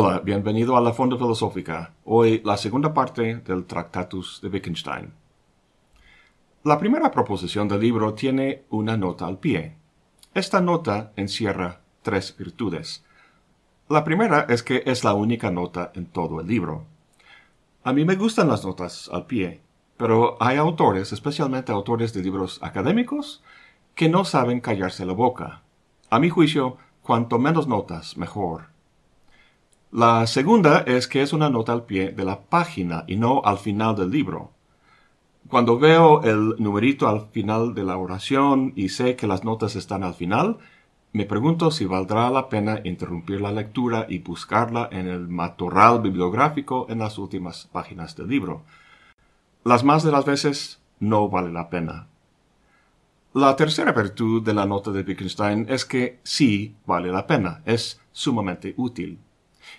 Hola, bienvenido a la Fonda Filosófica. Hoy la segunda parte del Tractatus de Wittgenstein. La primera proposición del libro tiene una nota al pie. Esta nota encierra tres virtudes. La primera es que es la única nota en todo el libro. A mí me gustan las notas al pie, pero hay autores, especialmente autores de libros académicos, que no saben callarse la boca. A mi juicio, cuanto menos notas, mejor. La segunda es que es una nota al pie de la página y no al final del libro. Cuando veo el numerito al final de la oración y sé que las notas están al final, me pregunto si valdrá la pena interrumpir la lectura y buscarla en el matorral bibliográfico en las últimas páginas del libro. Las más de las veces no vale la pena. La tercera virtud de la nota de Wittgenstein es que sí vale la pena, es sumamente útil.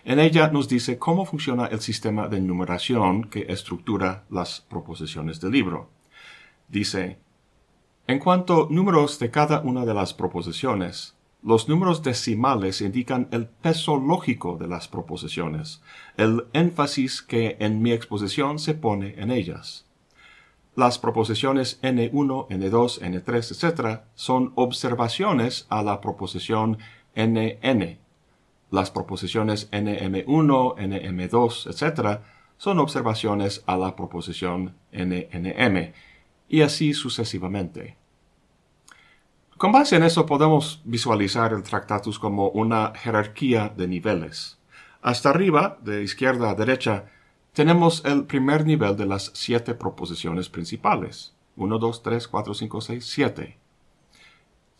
En ella nos dice cómo funciona el sistema de numeración que estructura las proposiciones del libro. Dice, en cuanto números de cada una de las proposiciones, los números decimales indican el peso lógico de las proposiciones, el énfasis que en mi exposición se pone en ellas. Las proposiciones N1, N2, N3, etc. son observaciones a la proposición NN, las proposiciones NM1, NM2, etc., son observaciones a la proposición NNM, y así sucesivamente. Con base en eso podemos visualizar el Tractatus como una jerarquía de niveles. Hasta arriba, de izquierda a derecha, tenemos el primer nivel de las siete proposiciones principales. 1, 2, 3, 4, 5, 6, 7.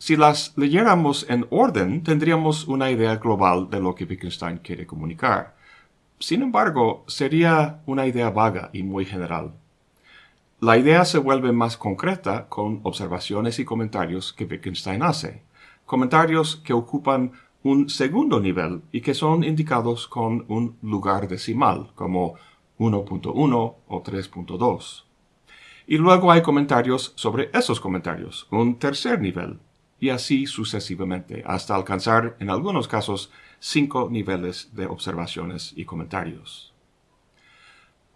Si las leyéramos en orden, tendríamos una idea global de lo que Wittgenstein quiere comunicar. Sin embargo, sería una idea vaga y muy general. La idea se vuelve más concreta con observaciones y comentarios que Wittgenstein hace, comentarios que ocupan un segundo nivel y que son indicados con un lugar decimal, como 1.1 o 3.2. Y luego hay comentarios sobre esos comentarios, un tercer nivel, y así sucesivamente, hasta alcanzar, en algunos casos, cinco niveles de observaciones y comentarios.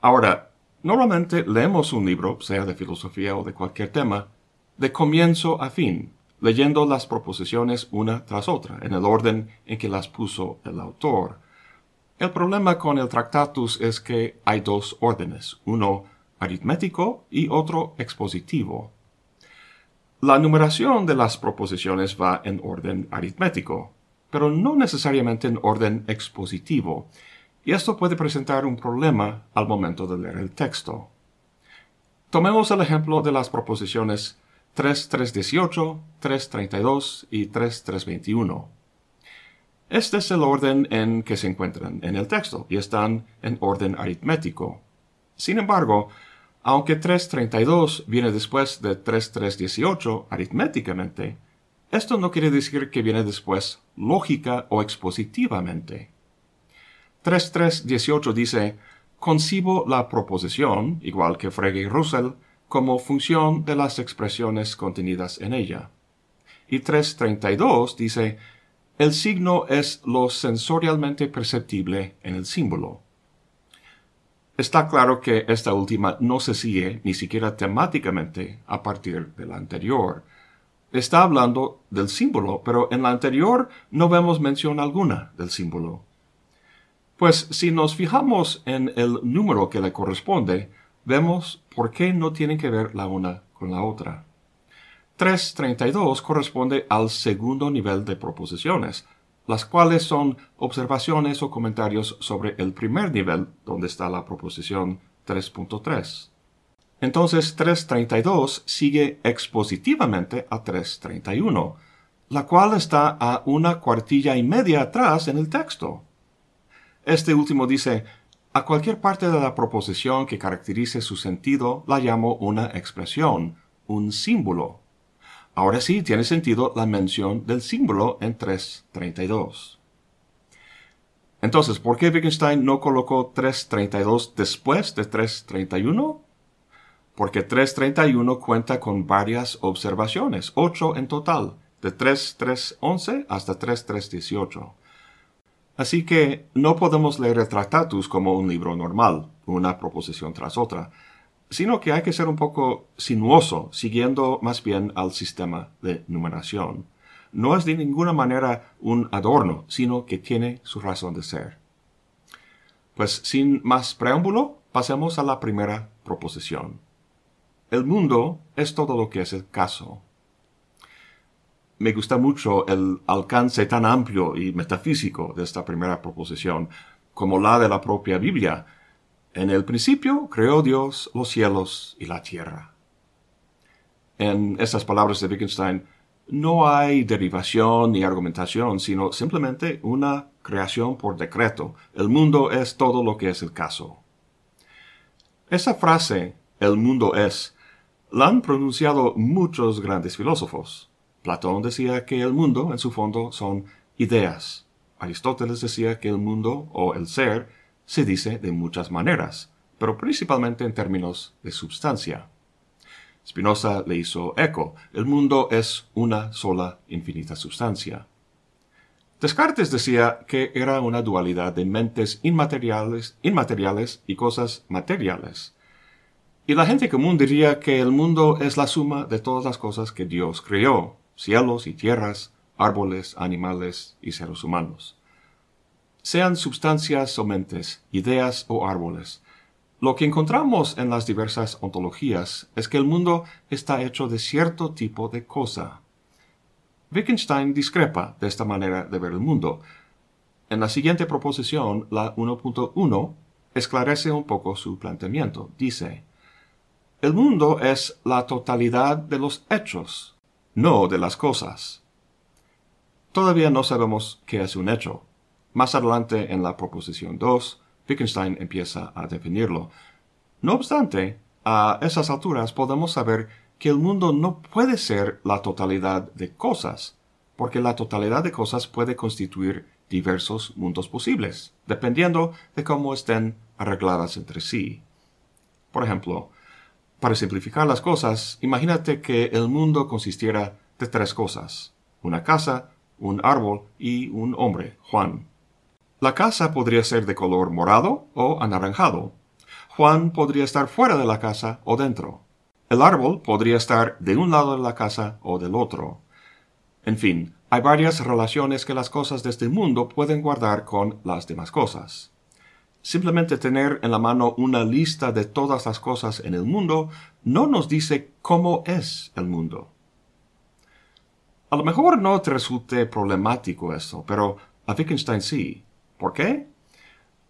Ahora, normalmente leemos un libro, sea de filosofía o de cualquier tema, de comienzo a fin, leyendo las proposiciones una tras otra, en el orden en que las puso el autor. El problema con el Tractatus es que hay dos órdenes, uno aritmético y otro expositivo. La numeración de las proposiciones va en orden aritmético, pero no necesariamente en orden expositivo, y esto puede presentar un problema al momento de leer el texto. Tomemos el ejemplo de las proposiciones 3.318, 3.32 y 3.321. Este es el orden en que se encuentran en el texto y están en orden aritmético. Sin embargo, aunque 332 viene después de 3318 aritméticamente, esto no quiere decir que viene después lógica o expositivamente. 3318 dice, concibo la proposición, igual que Frege y Russell, como función de las expresiones contenidas en ella. Y 332 dice, el signo es lo sensorialmente perceptible en el símbolo. Está claro que esta última no se sigue ni siquiera temáticamente a partir de la anterior. Está hablando del símbolo, pero en la anterior no vemos mención alguna del símbolo. Pues si nos fijamos en el número que le corresponde, vemos por qué no tienen que ver la una con la otra. 332 corresponde al segundo nivel de proposiciones, las cuales son observaciones o comentarios sobre el primer nivel donde está la proposición 3.3. Entonces 332 sigue expositivamente a 331, la cual está a una cuartilla y media atrás en el texto. Este último dice, a cualquier parte de la proposición que caracterice su sentido la llamo una expresión, un símbolo. Ahora sí tiene sentido la mención del símbolo en 332. Entonces, ¿por qué Wittgenstein no colocó 332 después de 331? Porque 331 cuenta con varias observaciones, ocho en total, de 3311 hasta 3318. Así que no podemos leer el Tractatus como un libro normal, una proposición tras otra, sino que hay que ser un poco sinuoso, siguiendo más bien al sistema de numeración. No es de ninguna manera un adorno, sino que tiene su razón de ser. Pues sin más preámbulo, pasemos a la primera proposición. El mundo es todo lo que es el caso. Me gusta mucho el alcance tan amplio y metafísico de esta primera proposición, como la de la propia Biblia. En el principio creó Dios los cielos y la tierra. En estas palabras de Wittgenstein no hay derivación ni argumentación, sino simplemente una creación por decreto. El mundo es todo lo que es el caso. Esa frase, el mundo es, la han pronunciado muchos grandes filósofos. Platón decía que el mundo, en su fondo, son ideas. Aristóteles decía que el mundo, o el ser, se dice de muchas maneras, pero principalmente en términos de substancia. Spinoza le hizo eco. El mundo es una sola infinita substancia. Descartes decía que era una dualidad de mentes inmateriales, inmateriales y cosas materiales. Y la gente común diría que el mundo es la suma de todas las cosas que Dios creó, cielos y tierras, árboles, animales y seres humanos. Sean sustancias o mentes, ideas o árboles, lo que encontramos en las diversas ontologías es que el mundo está hecho de cierto tipo de cosa. Wittgenstein discrepa de esta manera de ver el mundo. En la siguiente proposición, la 1.1, esclarece un poco su planteamiento. Dice, el mundo es la totalidad de los hechos, no de las cosas. Todavía no sabemos qué es un hecho. Más adelante en la proposición 2, Wittgenstein empieza a definirlo. No obstante, a esas alturas podemos saber que el mundo no puede ser la totalidad de cosas, porque la totalidad de cosas puede constituir diversos mundos posibles, dependiendo de cómo estén arregladas entre sí. Por ejemplo, para simplificar las cosas, imagínate que el mundo consistiera de tres cosas, una casa, un árbol y un hombre, Juan. La casa podría ser de color morado o anaranjado. Juan podría estar fuera de la casa o dentro. El árbol podría estar de un lado de la casa o del otro. En fin, hay varias relaciones que las cosas de este mundo pueden guardar con las demás cosas. Simplemente tener en la mano una lista de todas las cosas en el mundo no nos dice cómo es el mundo. A lo mejor no te resulte problemático esto, pero a Wittgenstein sí. ¿Por qué?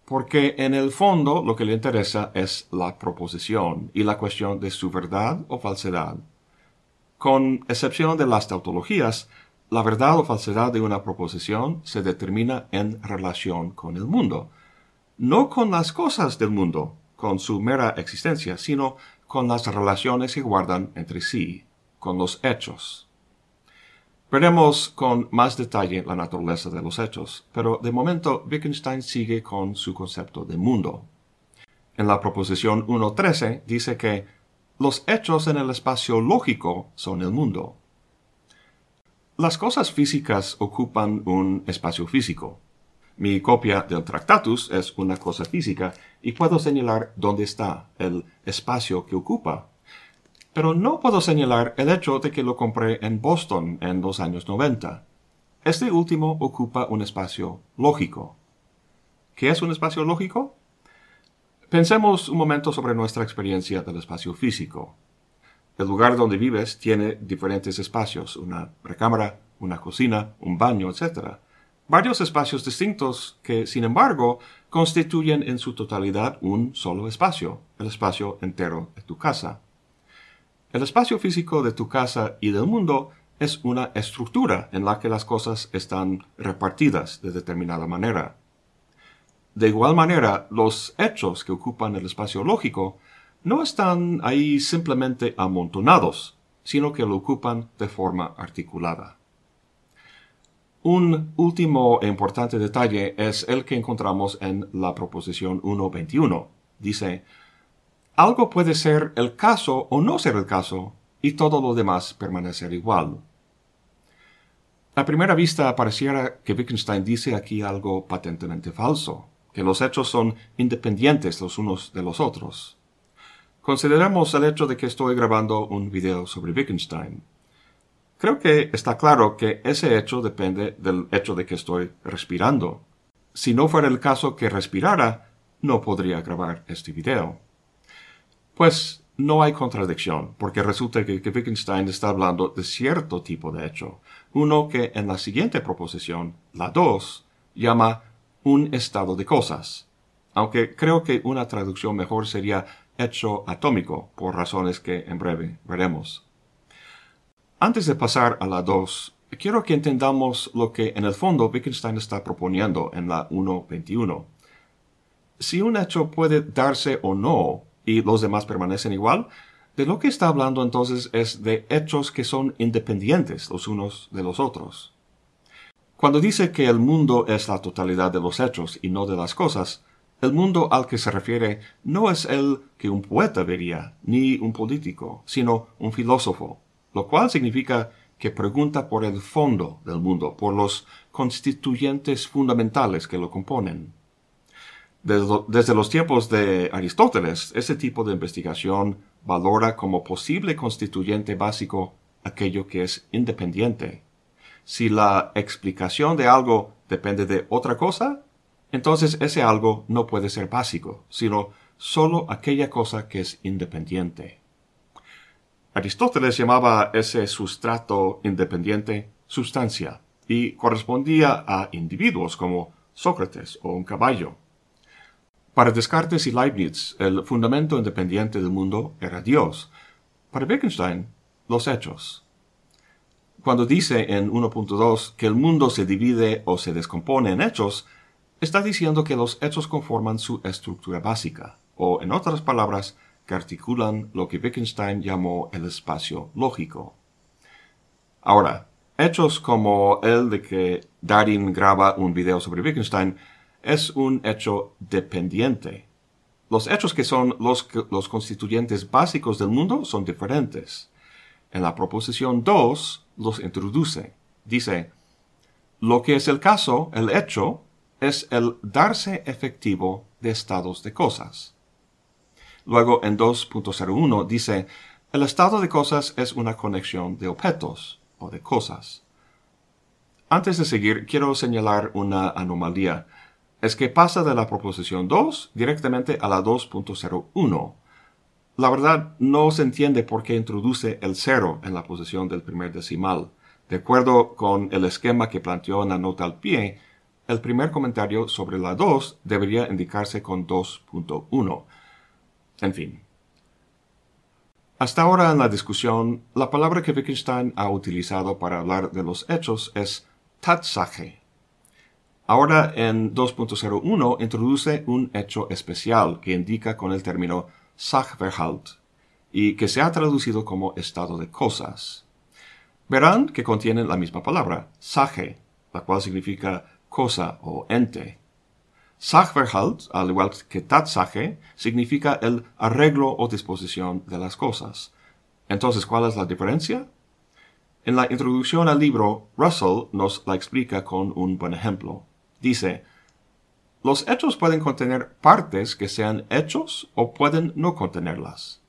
Porque en el fondo lo que le interesa es la proposición y la cuestión de su verdad o falsedad. Con excepción de las tautologías, la verdad o falsedad de una proposición se determina en relación con el mundo, no con las cosas del mundo, con su mera existencia, sino con las relaciones que guardan entre sí, con los hechos. Veremos con más detalle la naturaleza de los hechos, pero de momento Wittgenstein sigue con su concepto de mundo. En la proposición 1.13 dice que los hechos en el espacio lógico son el mundo. Las cosas físicas ocupan un espacio físico, mi copia del Tractatus es una cosa física y puedo señalar dónde está el espacio que ocupa. Pero no puedo señalar el hecho de que lo compré en Boston en los años 90. Este último ocupa un espacio lógico. ¿Qué es un espacio lógico? Pensemos un momento sobre nuestra experiencia del espacio físico. El lugar donde vives tiene diferentes espacios, una recámara, una cocina, un baño, etc varios espacios distintos que, sin embargo, constituyen en su totalidad un solo espacio, el espacio entero de tu casa. El espacio físico de tu casa y del mundo es una estructura en la que las cosas están repartidas de determinada manera. De igual manera, los hechos que ocupan el espacio lógico no están ahí simplemente amontonados, sino que lo ocupan de forma articulada. Un último e importante detalle es el que encontramos en la proposición 1.21. Dice, algo puede ser el caso o no ser el caso, y todo lo demás permanecer igual. A primera vista pareciera que Wittgenstein dice aquí algo patentemente falso, que los hechos son independientes los unos de los otros. Consideremos el hecho de que estoy grabando un video sobre Wittgenstein. Creo que está claro que ese hecho depende del hecho de que estoy respirando. Si no fuera el caso que respirara, no podría grabar este video. Pues no hay contradicción, porque resulta que, Wittgenstein está hablando de cierto tipo de hecho, uno que en la siguiente proposición, la 2, llama un estado de cosas, aunque creo que una traducción mejor sería hecho atómico, por razones que en breve veremos. Antes de pasar a la 2, quiero que entendamos lo que en el fondo Wittgenstein está proponiendo en la 1.21. Si un hecho puede darse o no y los demás permanecen igual, de lo que está hablando entonces es de hechos que son independientes los unos de los otros. Cuando dice que el mundo es la totalidad de los hechos y no de las cosas, el mundo al que se refiere no es el que un poeta vería, ni un político, sino un filósofo, lo cual significa que pregunta por el fondo del mundo, por los constituyentes fundamentales que lo componen. Desde, los tiempos de Aristóteles, ese tipo de investigación valora como posible constituyente básico aquello que es independiente. Si la explicación de algo depende de otra cosa, entonces ese algo no puede ser básico, sino solo aquella cosa que es independiente. Aristóteles llamaba ese sustrato independiente sustancia y correspondía a individuos como Sócrates o un caballo. Para Descartes y Leibniz, el fundamento independiente del mundo era Dios. Para Wittgenstein, los hechos. Cuando dice en 1.2 que el mundo se divide o se descompone en hechos, está diciendo que los hechos conforman su estructura básica, o en otras palabras, que articulan lo que Wittgenstein llamó el espacio lógico. Ahora, hechos como el de que Darin graba un video sobre Wittgenstein es un hecho dependiente. Los hechos que son los, los constituyentes básicos del mundo son diferentes. En la proposición 2 los introduce. Dice, lo que es el caso, el hecho, es el darse efectivo de estados de cosas. Luego en 2.01 dice, el estado de cosas es una conexión de objetos o de cosas. Antes de seguir, quiero señalar una anomalía es que pasa de la proposición 2 directamente a la 2.01. La verdad no se entiende por qué introduce el 0 en la posición del primer decimal. De acuerdo con el esquema que planteó en la nota al pie, el primer comentario sobre la 2 debería indicarse con 2.1. En fin. Hasta ahora en la discusión, la palabra que Wittgenstein ha utilizado para hablar de los hechos es Tatsache, Ahora en 2.01 introduce un hecho especial que indica con el término Sachverhalt y que se ha traducido como estado de cosas. Verán que contienen la misma palabra, Sache, la cual significa cosa o ente. Sachverhalt, al igual que Tatsache, significa el arreglo o disposición de las cosas. Entonces, ¿cuál es la diferencia? En la introducción al libro, Russell nos la explica con un buen ejemplo. Dice, los hechos pueden contener partes que sean hechos o pueden no contenerlas.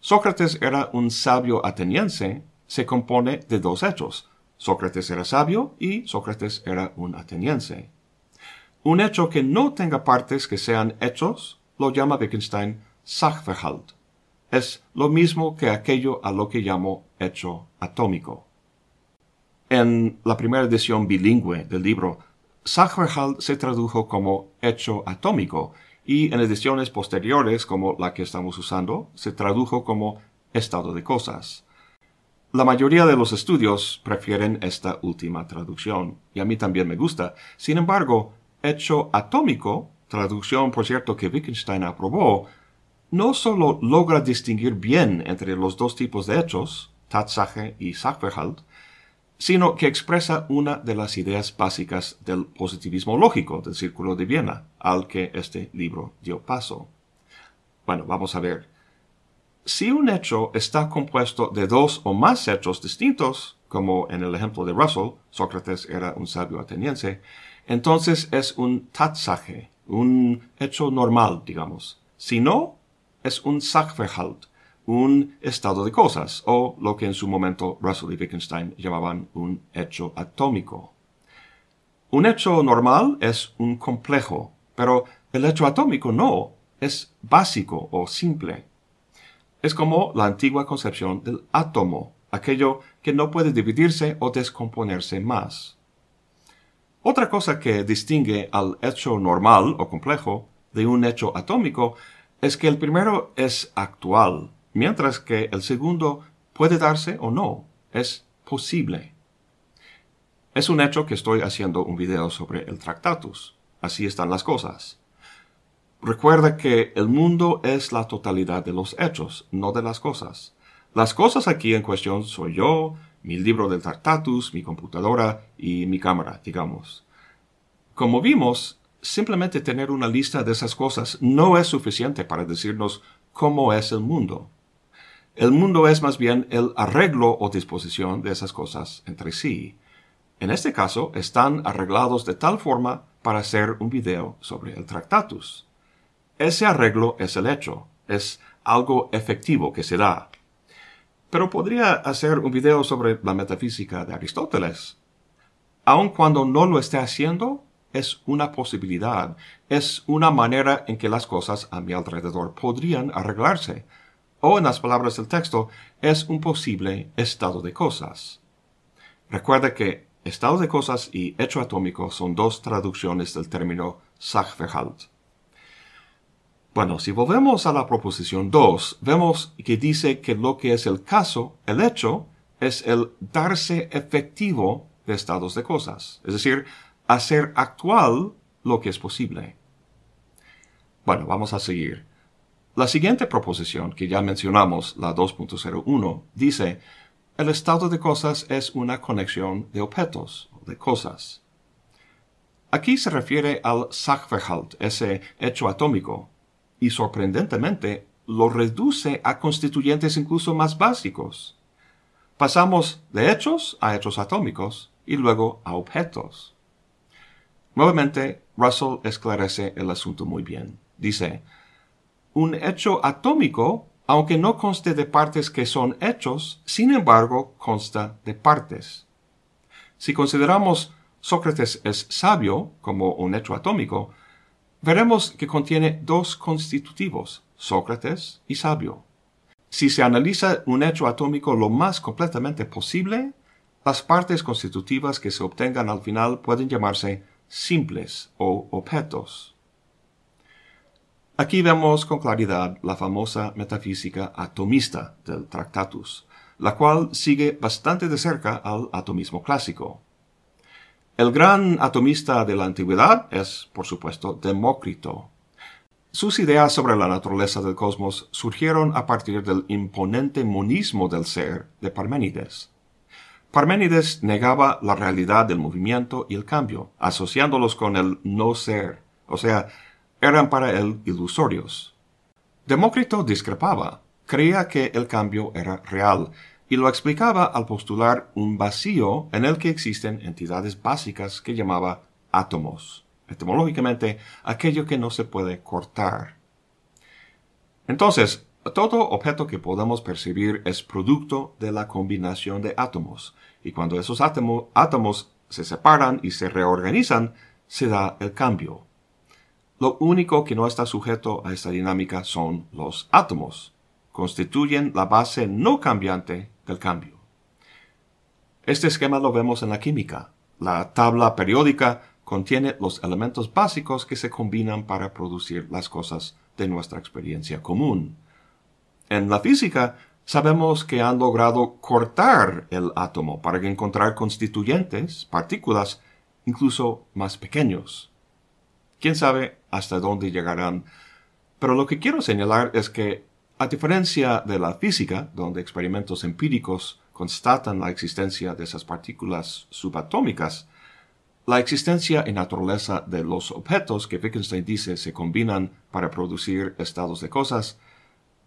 Sócrates era un sabio ateniense, se compone de dos hechos. Sócrates era sabio y Sócrates era un ateniense. Un hecho que no tenga partes que sean hechos lo llama Wittgenstein Sachverhalt. Es lo mismo que aquello a lo que llamo hecho atómico. En la primera edición bilingüe del libro Sachverhalt se tradujo como hecho atómico y en ediciones posteriores como la que estamos usando se tradujo como estado de cosas. La mayoría de los estudios prefieren esta última traducción y a mí también me gusta. Sin embargo, hecho atómico, traducción por cierto que Wittgenstein aprobó, no solo logra distinguir bien entre los dos tipos de hechos, Tatsache y Sachverhalt, sino que expresa una de las ideas básicas del positivismo lógico del Círculo de Viena, al que este libro dio paso. Bueno, vamos a ver. Si un hecho está compuesto de dos o más hechos distintos, como en el ejemplo de Russell, Sócrates era un sabio ateniense, entonces es un tatsaje, un hecho normal, digamos. Si no, es un Sachverhalt, un estado de cosas, o lo que en su momento Russell y Wittgenstein llamaban un hecho atómico. Un hecho normal es un complejo, pero el hecho atómico no, es básico o simple. Es como la antigua concepción del átomo, aquello que no puede dividirse o descomponerse más. Otra cosa que distingue al hecho normal o complejo de un hecho atómico es que el primero es actual, mientras que el segundo puede darse o no, es posible. Es un hecho que estoy haciendo un video sobre el Tractatus. Así están las cosas. Recuerda que el mundo es la totalidad de los hechos, no de las cosas. Las cosas aquí en cuestión soy yo, mi libro del Tractatus, mi computadora y mi cámara, digamos. Como vimos, simplemente tener una lista de esas cosas no es suficiente para decirnos cómo es el mundo. El mundo es más bien el arreglo o disposición de esas cosas entre sí. En este caso, están arreglados de tal forma para hacer un video sobre el Tractatus. Ese arreglo es el hecho, es algo efectivo que se da. Pero podría hacer un video sobre la metafísica de Aristóteles. Aun cuando no lo esté haciendo, es una posibilidad, es una manera en que las cosas a mi alrededor podrían arreglarse, o en las palabras del texto, es un posible estado de cosas. Recuerda que estado de cosas y hecho atómico son dos traducciones del término Sachverhalt. Bueno, si volvemos a la proposición 2, vemos que dice que lo que es el caso, el hecho, es el darse efectivo de estados de cosas, es decir, hacer actual lo que es posible. Bueno, vamos a seguir. La siguiente proposición que ya mencionamos, la 2.01, dice, el estado de cosas es una conexión de objetos, de cosas. Aquí se refiere al Sachverhalt, ese hecho atómico, y sorprendentemente lo reduce a constituyentes incluso más básicos. Pasamos de hechos a hechos atómicos y luego a objetos. Nuevamente, Russell esclarece el asunto muy bien. Dice, un hecho atómico, aunque no conste de partes que son hechos, sin embargo consta de partes. Si consideramos Sócrates es sabio como un hecho atómico, veremos que contiene dos constitutivos, Sócrates y sabio. Si se analiza un hecho atómico lo más completamente posible, las partes constitutivas que se obtengan al final pueden llamarse simples o objetos. Aquí vemos con claridad la famosa metafísica atomista del Tractatus, la cual sigue bastante de cerca al atomismo clásico. El gran atomista de la antigüedad es, por supuesto, Demócrito. Sus ideas sobre la naturaleza del cosmos surgieron a partir del imponente monismo del ser de Parménides. Parménides negaba la realidad del movimiento y el cambio, asociándolos con el no ser, o sea, eran para él ilusorios. Demócrito discrepaba, creía que el cambio era real, y lo explicaba al postular un vacío en el que existen entidades básicas que llamaba átomos, etimológicamente aquello que no se puede cortar. Entonces, todo objeto que podamos percibir es producto de la combinación de átomos, y cuando esos átomos se separan y se reorganizan, se da el cambio. Lo único que no está sujeto a esta dinámica son los átomos. Constituyen la base no cambiante cambio. Este esquema lo vemos en la química. La tabla periódica contiene los elementos básicos que se combinan para producir las cosas de nuestra experiencia común. En la física, sabemos que han logrado cortar el átomo para encontrar constituyentes, partículas, incluso más pequeños. Quién sabe hasta dónde llegarán, pero lo que quiero señalar es que a diferencia de la física, donde experimentos empíricos constatan la existencia de esas partículas subatómicas, la existencia y naturaleza de los objetos que Wittgenstein dice se combinan para producir estados de cosas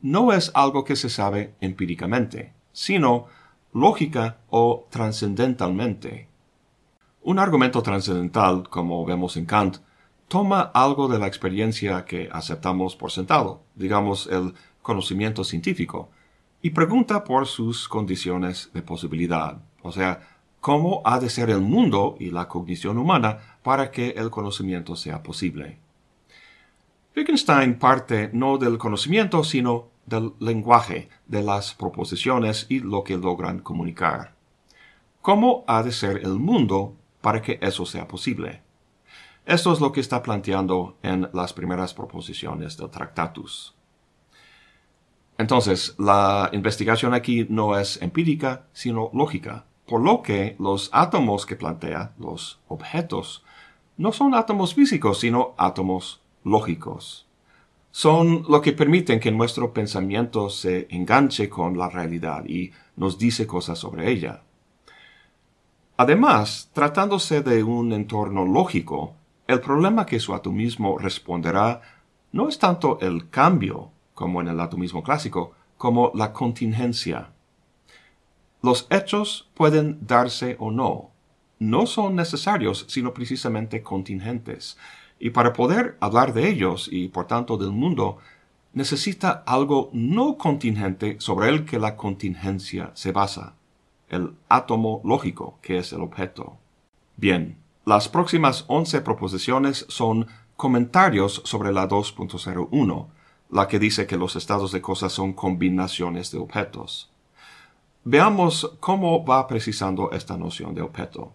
no es algo que se sabe empíricamente, sino lógica o trascendentalmente. Un argumento trascendental, como vemos en Kant, toma algo de la experiencia que aceptamos por sentado, digamos el conocimiento científico, y pregunta por sus condiciones de posibilidad, o sea, cómo ha de ser el mundo y la cognición humana para que el conocimiento sea posible. Wittgenstein parte no del conocimiento, sino del lenguaje, de las proposiciones y lo que logran comunicar. ¿Cómo ha de ser el mundo para que eso sea posible? Esto es lo que está planteando en las primeras proposiciones del Tractatus. Entonces, la investigación aquí no es empírica, sino lógica, por lo que los átomos que plantea, los objetos, no son átomos físicos, sino átomos lógicos. Son lo que permiten que nuestro pensamiento se enganche con la realidad y nos dice cosas sobre ella. Además, tratándose de un entorno lógico, el problema que su atomismo responderá no es tanto el cambio, como en el atomismo clásico, como la contingencia. Los hechos pueden darse o no. No son necesarios, sino precisamente contingentes. Y para poder hablar de ellos y por tanto del mundo, necesita algo no contingente sobre el que la contingencia se basa, el átomo lógico, que es el objeto. Bien, las próximas 11 proposiciones son comentarios sobre la 2.01, la que dice que los estados de cosas son combinaciones de objetos. Veamos cómo va precisando esta noción de objeto.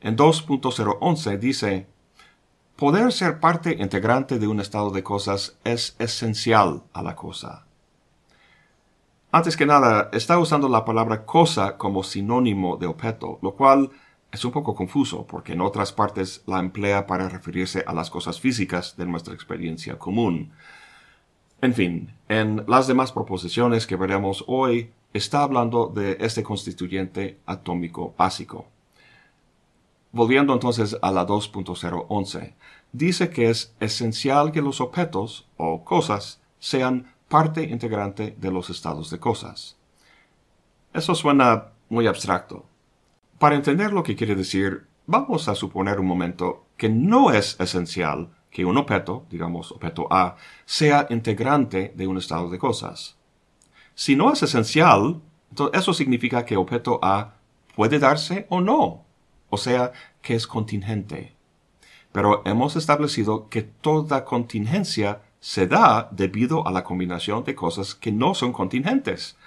En 2.011 dice, poder ser parte integrante de un estado de cosas es esencial a la cosa. Antes que nada, está usando la palabra cosa como sinónimo de objeto, lo cual es un poco confuso porque en otras partes la emplea para referirse a las cosas físicas de nuestra experiencia común. En fin, en las demás proposiciones que veremos hoy, está hablando de este constituyente atómico básico. Volviendo entonces a la 2.011, dice que es esencial que los objetos o cosas sean parte integrante de los estados de cosas. Eso suena muy abstracto. Para entender lo que quiere decir, vamos a suponer un momento que no es esencial que un objeto, digamos objeto A, sea integrante de un estado de cosas. Si no es esencial, eso significa que objeto A puede darse o no, o sea, que es contingente. Pero hemos establecido que toda contingencia se da debido a la combinación de cosas que no son contingentes.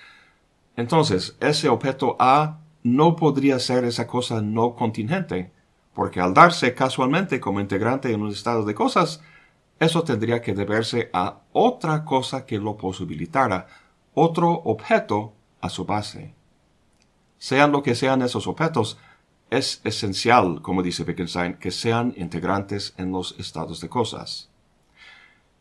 Entonces, ese objeto A no podría ser esa cosa no contingente, porque al darse casualmente como integrante en un estado de cosas, eso tendría que deberse a otra cosa que lo posibilitara, otro objeto a su base. Sean lo que sean esos objetos, es esencial, como dice Wittgenstein, que sean integrantes en los estados de cosas.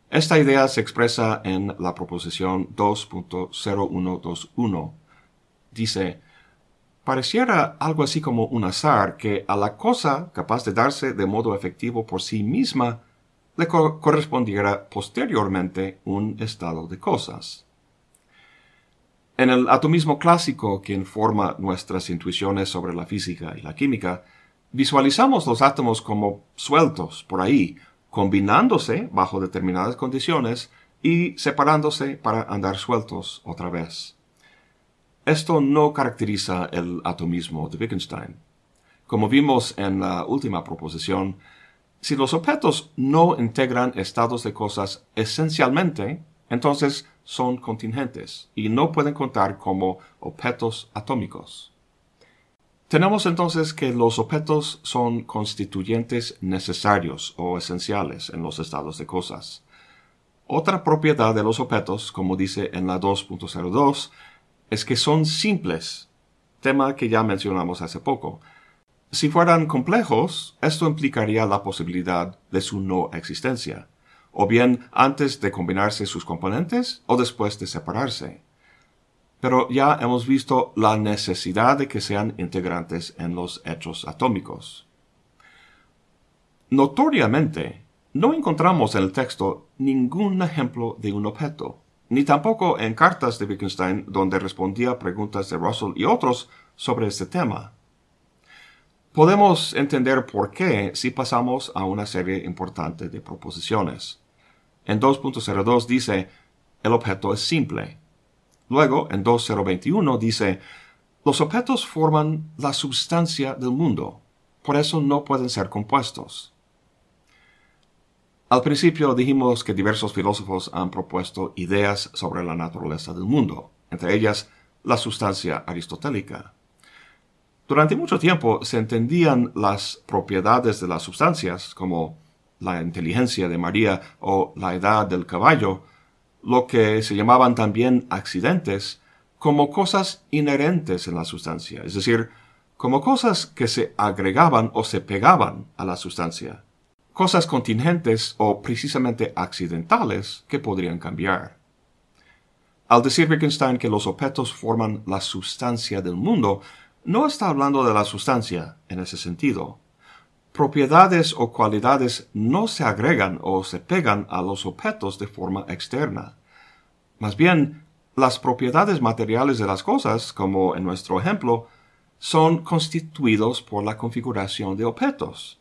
Esta idea se expresa en la proposición 2.0121. Dice, Pareciera algo así como un azar que a la cosa capaz de darse de modo efectivo por sí misma le correspondiera posteriormente un estado de cosas. En el atomismo clásico que informa nuestras intuiciones sobre la física y la química, visualizamos los átomos como sueltos por ahí, combinándose bajo determinadas condiciones y separándose para andar sueltos otra vez. Esto no caracteriza el atomismo de Wittgenstein. Como vimos en la última proposición, si los objetos no integran estados de cosas esencialmente, entonces son contingentes y no pueden contar como objetos atómicos. Tenemos entonces que los objetos son constituyentes necesarios o esenciales en los estados de cosas. Otra propiedad de los objetos, como dice en la 2.02, es que son simples, tema que ya mencionamos hace poco. Si fueran complejos, esto implicaría la posibilidad de su no existencia, o bien antes de combinarse sus componentes o después de separarse. Pero ya hemos visto la necesidad de que sean integrantes en los hechos atómicos. Notoriamente, no encontramos en el texto ningún ejemplo de un objeto, ni tampoco en cartas de Wittgenstein donde respondía preguntas de Russell y otros sobre este tema. Podemos entender por qué si pasamos a una serie importante de proposiciones. En 2.02 dice, el objeto es simple. Luego, en 2.021 dice, los objetos forman la sustancia del mundo, por eso no pueden ser compuestos. Al principio dijimos que diversos filósofos han propuesto ideas sobre la naturaleza del mundo, entre ellas la sustancia aristotélica. Durante mucho tiempo se entendían las propiedades de las sustancias, como la inteligencia de María o la edad del caballo, lo que se llamaban también accidentes, como cosas inherentes en la sustancia, es decir, como cosas que se agregaban o se pegaban a la sustancia cosas contingentes o precisamente accidentales que podrían cambiar. Al decir Wittgenstein que los objetos forman la sustancia del mundo, no está hablando de la sustancia en ese sentido. Propiedades o cualidades no se agregan o se pegan a los objetos de forma externa. Más bien, las propiedades materiales de las cosas, como en nuestro ejemplo, son constituidos por la configuración de objetos,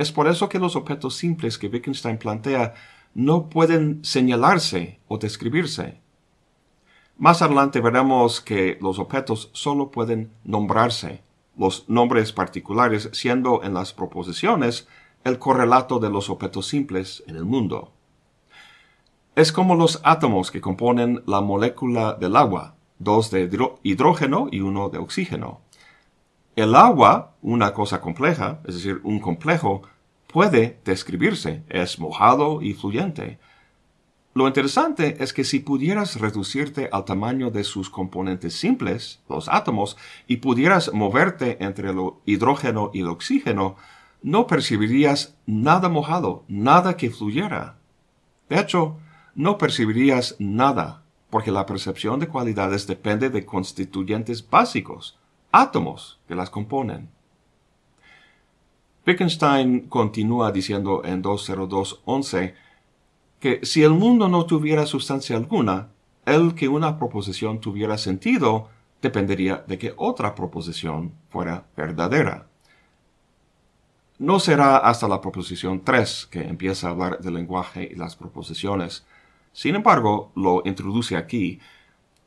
es por eso que los objetos simples que Wittgenstein plantea no pueden señalarse o describirse. Más adelante veremos que los objetos solo pueden nombrarse, los nombres particulares siendo en las proposiciones el correlato de los objetos simples en el mundo. Es como los átomos que componen la molécula del agua, dos de hidrógeno y uno de oxígeno. El agua, una cosa compleja, es decir, un complejo, puede describirse, es mojado y fluyente. Lo interesante es que si pudieras reducirte al tamaño de sus componentes simples, los átomos, y pudieras moverte entre el hidrógeno y el oxígeno, no percibirías nada mojado, nada que fluyera. De hecho, no percibirías nada, porque la percepción de cualidades depende de constituyentes básicos, átomos que las componen. Wittgenstein continúa diciendo en 202.11 que si el mundo no tuviera sustancia alguna, el que una proposición tuviera sentido dependería de que otra proposición fuera verdadera. No será hasta la proposición 3 que empieza a hablar del lenguaje y las proposiciones. Sin embargo, lo introduce aquí,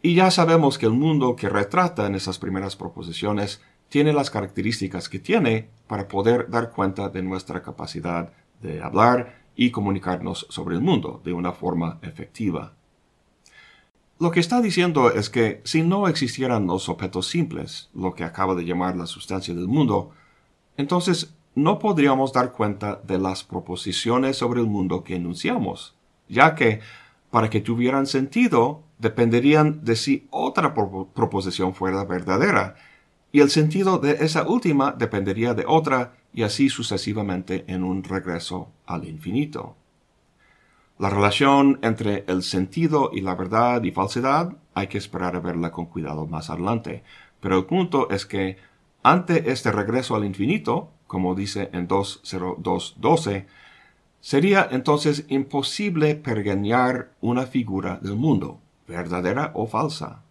y ya sabemos que el mundo que retrata en esas primeras proposiciones tiene las características que tiene para poder dar cuenta de nuestra capacidad de hablar y comunicarnos sobre el mundo de una forma efectiva. Lo que está diciendo es que si no existieran los objetos simples, lo que acaba de llamar la sustancia del mundo, entonces no podríamos dar cuenta de las proposiciones sobre el mundo que enunciamos, ya que para que tuvieran sentido dependerían de si otra proposición fuera verdadera, y el sentido de esa última dependería de otra y así sucesivamente en un regreso al infinito. La relación entre el sentido y la verdad y falsedad hay que esperar a verla con cuidado más adelante, pero el punto es que ante este regreso al infinito, como dice en 20212, sería entonces imposible pergeñar una figura del mundo, verdadera o falsa.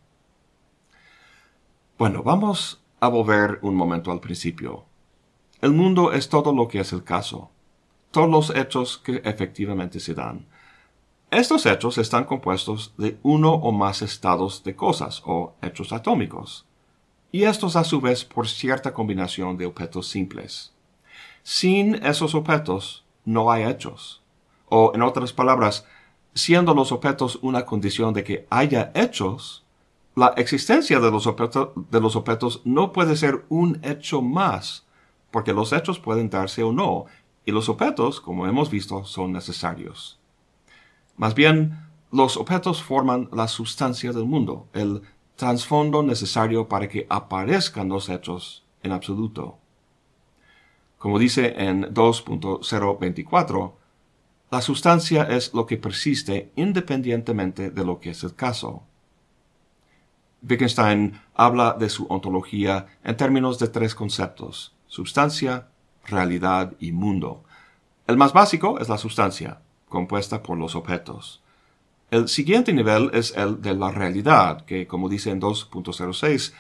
Bueno, vamos a volver un momento al principio. El mundo es todo lo que es el caso, todos los hechos que efectivamente se dan. Estos hechos están compuestos de uno o más estados de cosas o hechos atómicos, y estos a su vez por cierta combinación de objetos simples. Sin esos objetos no hay hechos, o en otras palabras, siendo los objetos una condición de que haya hechos, la existencia de los, objetos, no puede ser un hecho más, porque los hechos pueden darse o no, y los objetos, como hemos visto, son necesarios. Más bien, los objetos forman la sustancia del mundo, el trasfondo necesario para que aparezcan los hechos en absoluto. Como dice en 2.024, la sustancia es lo que persiste independientemente de lo que es el caso. Wittgenstein habla de su ontología en términos de tres conceptos, sustancia, realidad y mundo. El más básico es la sustancia, compuesta por los objetos. El siguiente nivel es el de la realidad, que como dice en 2.06,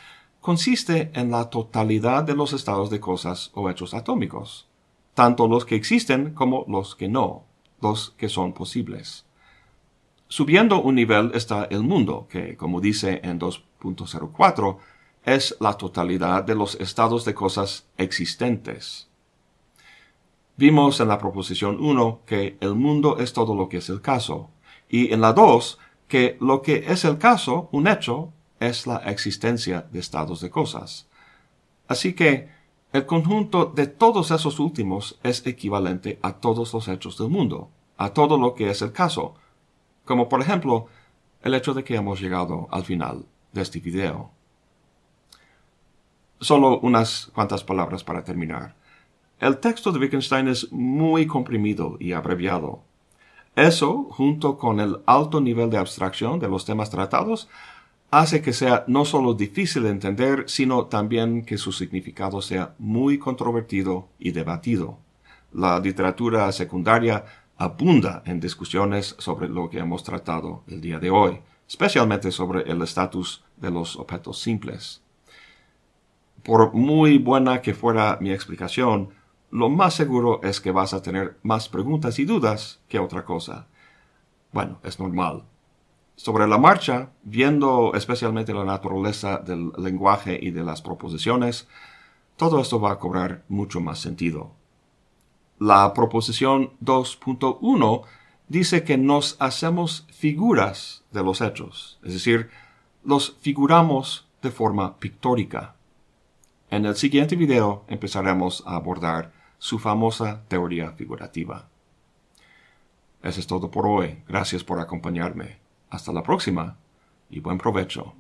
consiste en la totalidad de los estados de cosas o hechos atómicos, tanto los que existen como los que no, los que son posibles. Subiendo un nivel está el mundo, que como dice en 2.04, es la totalidad de los estados de cosas existentes. Vimos en la proposición 1 que el mundo es todo lo que es el caso, y en la 2 que lo que es el caso, un hecho, es la existencia de estados de cosas. Así que el conjunto de todos esos últimos es equivalente a todos los hechos del mundo, a todo lo que es el caso, como por ejemplo el hecho de que hemos llegado al final de este video. Solo unas cuantas palabras para terminar. El texto de Wittgenstein es muy comprimido y abreviado, eso, junto con el alto nivel de abstracción de los temas tratados, hace que sea no solo difícil de entender, sino también que su significado sea muy controvertido y debatido. La literatura secundaria abunda en discusiones sobre lo que hemos tratado el día de hoy, especialmente sobre el estatus de los objetos simples. Por muy buena que fuera mi explicación, lo más seguro es que vas a tener más preguntas y dudas que otra cosa. Bueno, es normal. Sobre la marcha, viendo especialmente la naturaleza del lenguaje y de las proposiciones, todo esto va a cobrar mucho más sentido. La proposición 2.1 dice que nos hacemos figuras de los hechos, es decir, los figuramos de forma pictórica. En el siguiente video empezaremos a abordar su famosa teoría figurativa. Eso es todo por hoy. Gracias por acompañarme. Hasta la próxima y buen provecho.